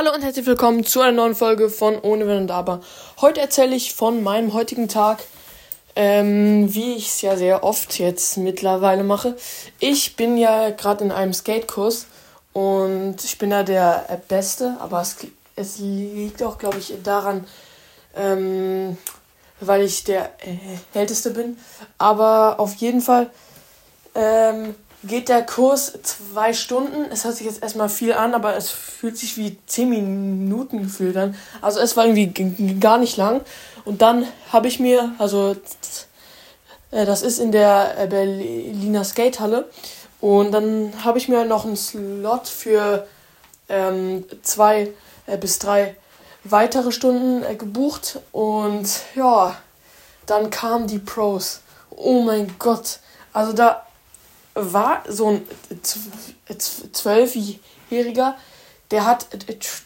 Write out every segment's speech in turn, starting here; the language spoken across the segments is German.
Hallo und herzlich willkommen zu einer neuen Folge von Ohne Wenn und Aber. Heute erzähle ich von meinem heutigen Tag, ähm, wie ich es ja sehr oft jetzt mittlerweile mache. Ich bin ja gerade in einem Skatekurs und ich bin da der Beste, aber es, es liegt auch, glaube ich, daran, ähm, weil ich der äh, Älteste bin. Aber auf jeden Fall ähm, geht der Kurs zwei Stunden. Es hört sich jetzt erstmal viel an, aber es fühlt sich wie zehn Minuten gefühlt an. Also es war irgendwie gar nicht lang. Und dann habe ich mir, also äh, das ist in der äh, Berliner Skatehalle. Und dann habe ich mir noch einen Slot für ähm, zwei äh, bis drei weitere Stunden gebucht. Und ja, dann kamen die Pros. Oh mein Gott. Also da war so ein Zwölfjähriger, der hat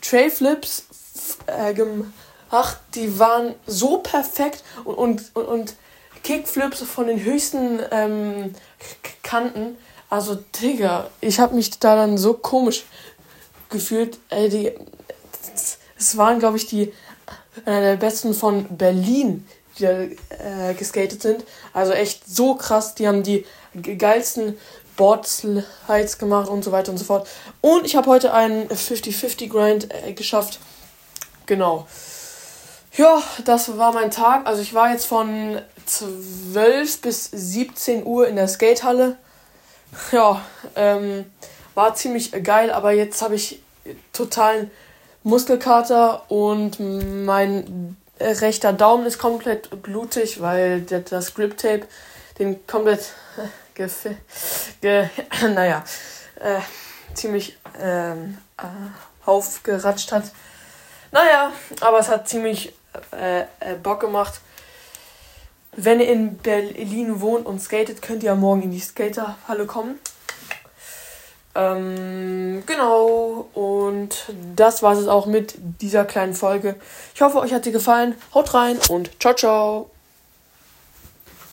Trailflips äh, gemacht, die waren so perfekt und, und, und Kickflips von den höchsten ähm, Kanten. Also, Digga, ich habe mich da dann so komisch gefühlt. Ey, die, es waren, glaube ich, die einer der besten von Berlin, die da äh, geskatet sind. Also echt so krass. Die haben die geilsten Boardslides gemacht und so weiter und so fort. Und ich habe heute einen 50-50 Grind äh, geschafft. Genau. Ja, das war mein Tag. Also ich war jetzt von 12 bis 17 Uhr in der Skatehalle. Ja, ähm, war ziemlich geil, aber jetzt habe ich totalen Muskelkater und mein rechter Daumen ist komplett blutig, weil das Grip Tape den komplett ge, ge naja, äh, ziemlich ähm, äh, aufgeratscht hat. Naja, aber es hat ziemlich äh, äh, Bock gemacht. Wenn ihr in Berlin wohnt und skatet, könnt ihr ja morgen in die Skaterhalle kommen. Ähm, genau, und das war es auch mit dieser kleinen Folge. Ich hoffe, euch hat sie gefallen. Haut rein und ciao, ciao.